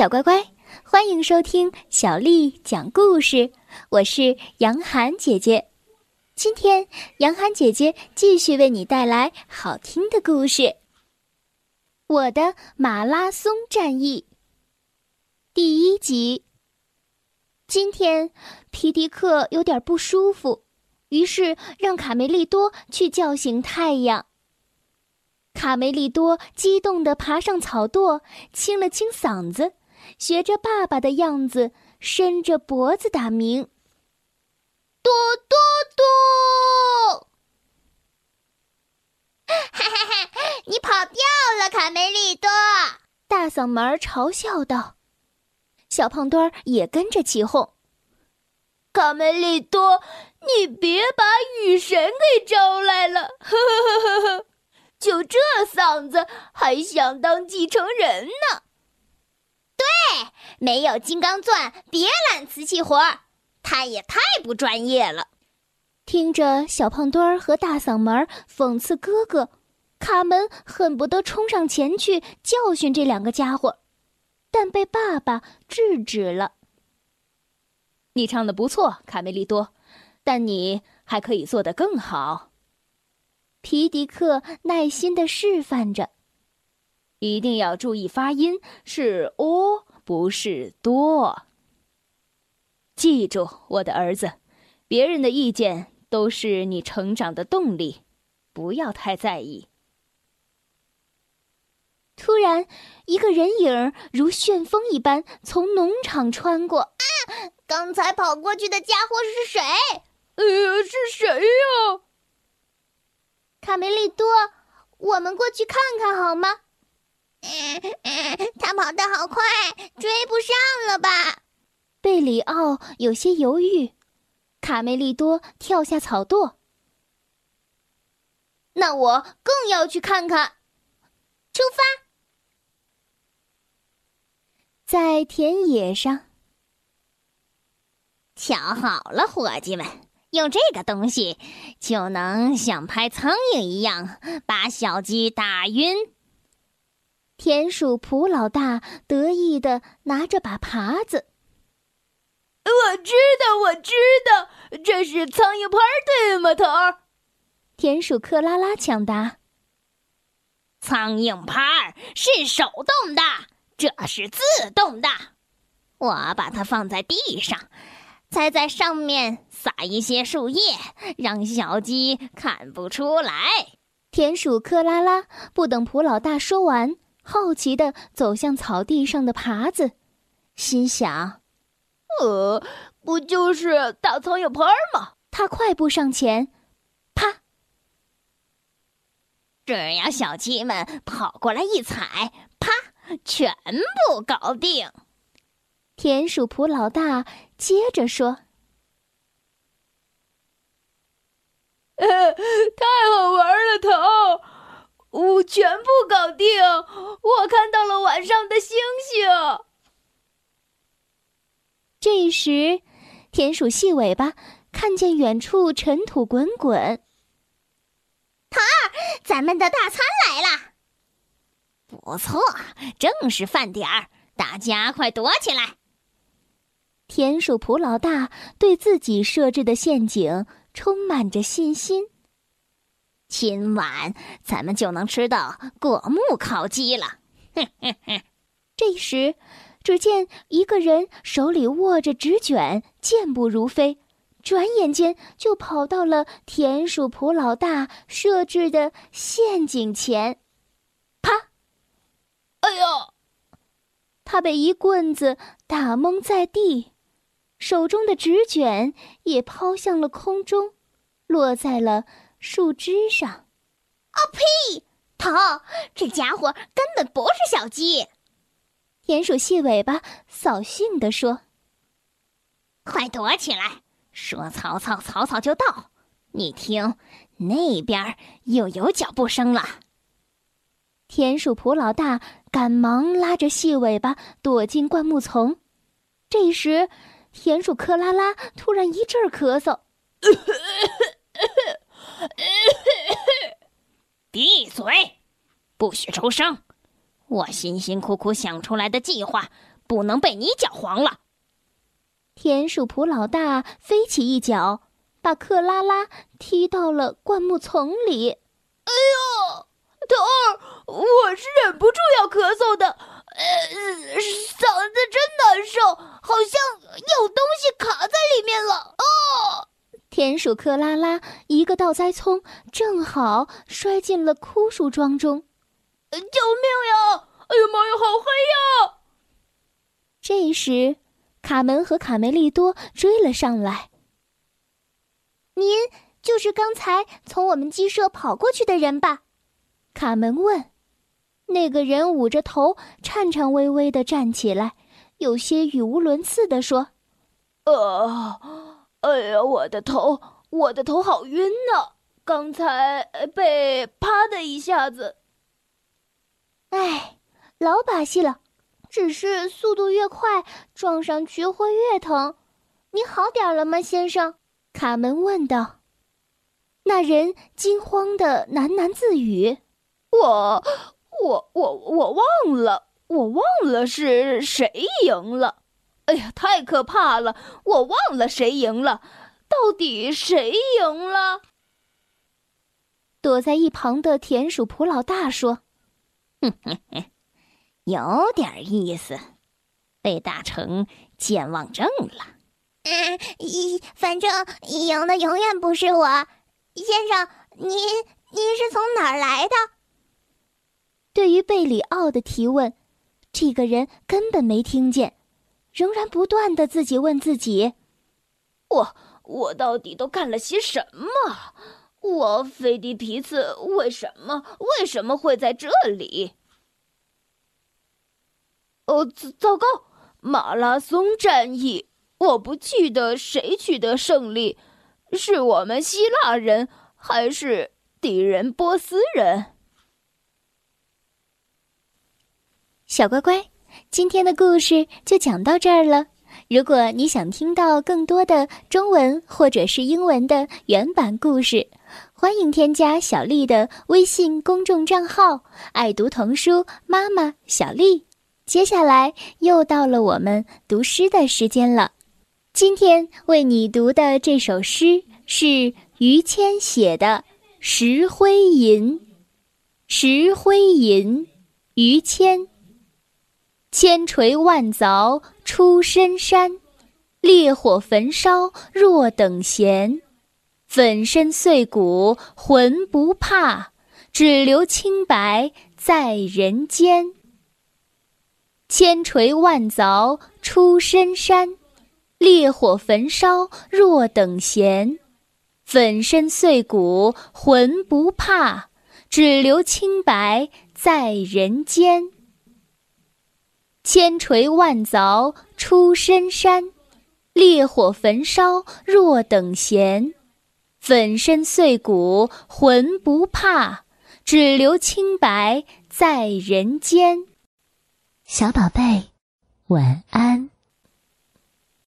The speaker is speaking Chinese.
小乖乖，欢迎收听小丽讲故事。我是杨涵姐姐，今天杨涵姐姐继续为你带来好听的故事《我的马拉松战役》第一集。今天皮迪克有点不舒服，于是让卡梅利多去叫醒太阳。卡梅利多激动地爬上草垛，清了清嗓子。学着爸爸的样子，伸着脖子打鸣。嘟嘟嘟！哈哈哈！你跑掉了，卡梅利多！大嗓门嘲笑道。小胖墩儿也跟着起哄：“卡梅利多，你别把雨神给招来了！呵呵呵呵呵，就这嗓子，还想当继承人呢？”对，没有金刚钻，别揽瓷器活儿，他也太不专业了。听着小胖墩儿和大嗓门讽刺哥哥，卡门恨不得冲上前去教训这两个家伙，但被爸爸制止了。你唱的不错，卡梅利多，但你还可以做得更好。皮迪克耐心的示范着。一定要注意发音，是“哦”，不是“多”。记住，我的儿子，别人的意见都是你成长的动力，不要太在意。突然，一个人影如旋风一般从农场穿过。啊！刚才跑过去的家伙是谁？呃，是谁呀？卡梅利多，我们过去看看好吗？他跑得好快，追不上了吧？贝里奥有些犹豫。卡梅利多跳下草垛。那我更要去看看。出发！在田野上，瞧好了，伙计们，用这个东西就能像拍苍蝇一样把小鸡打晕。田鼠普老大得意的拿着把耙子。我知道，我知道，这是苍蝇拍对吗，头儿？田鼠克拉拉抢答。苍蝇拍是手动的，这是自动的。我把它放在地上，再在上面撒一些树叶，让小鸡看不出来。田鼠克拉拉不等普老大说完。好奇的走向草地上的耙子，心想：“呃，不就是大苍蝇拍吗？”他快步上前，啪！只要小鸡们跑过来一踩，啪，全部搞定。田鼠普老大接着说：“太好玩了，头！”我全部搞定！我看到了晚上的星星。这时，田鼠细尾巴看见远处尘土滚滚。桃儿，咱们的大餐来了！不错，正是饭点儿，大家快躲起来！田鼠普老大对自己设置的陷阱充满着信心。今晚咱们就能吃到果木烤鸡了。这时，只见一个人手里握着纸卷，健步如飞，转眼间就跑到了田鼠普老大设置的陷阱前。啪！哎呦！他被一棍子打蒙在地，手中的纸卷也抛向了空中，落在了。树枝上，哦呸！头，这家伙根本不是小鸡。田鼠细尾巴扫兴地说：“快躲起来！说曹操，曹操就到。你听，那边又有脚步声了。”田鼠普老大赶忙拉着细尾巴躲进灌木丛。这时，田鼠克拉拉突然一阵咳嗽。闭嘴！不许出声！我辛辛苦苦想出来的计划，不能被你搅黄了。田鼠普老大飞起一脚，把克拉拉踢到了灌木丛里。哎呦，头儿，我是忍不住要咳嗽的，呃，嗓子真难受，好像有东西卡在里面了。哦，田鼠克拉拉一个倒栽葱，正好摔进了枯树桩中。救命呀！哎呀妈呀，好黑呀！这时，卡门和卡梅利多追了上来。您就是刚才从我们鸡舍跑过去的人吧？卡门问。那个人捂着头，颤颤巍巍的站起来，有些语无伦次的说：“呃，哎呀，我的头，我的头好晕呐！刚才被啪的一下子。”哎，老把戏了，只是速度越快，撞上去会越疼。你好点了吗，先生？卡门问道。那人惊慌的喃喃自语：“我，我，我，我忘了，我忘了是谁赢了。哎呀，太可怕了！我忘了谁赢了，到底谁赢了？”躲在一旁的田鼠普老大说。哼哼哼，有点意思，被打成健忘症了。嗯，反正赢的永远不是我。先生，您您是从哪儿来的？对于贝里奥的提问，这个人根本没听见，仍然不断的自己问自己：我我到底都干了些什么？我菲迪皮茨为什么为什么会在这里？哦，糟糕！马拉松战役，我不记得谁取得胜利，是我们希腊人还是敌人波斯人？小乖乖，今天的故事就讲到这儿了。如果你想听到更多的中文或者是英文的原版故事，欢迎添加小丽的微信公众账号“爱读童书妈妈小丽”。接下来又到了我们读诗的时间了。今天为你读的这首诗是于谦写的《石灰吟》。石灰吟，于谦。千锤万凿出深山，烈火焚烧若等闲。粉身碎骨浑不怕，只留清白在人间。千锤万凿出深山，烈火焚烧若等闲。粉身碎骨浑不怕，只留清白在人间。千锤万凿出深山，烈火焚烧若等闲。粉身碎骨浑不怕，只留清白在人间。小宝贝，晚安。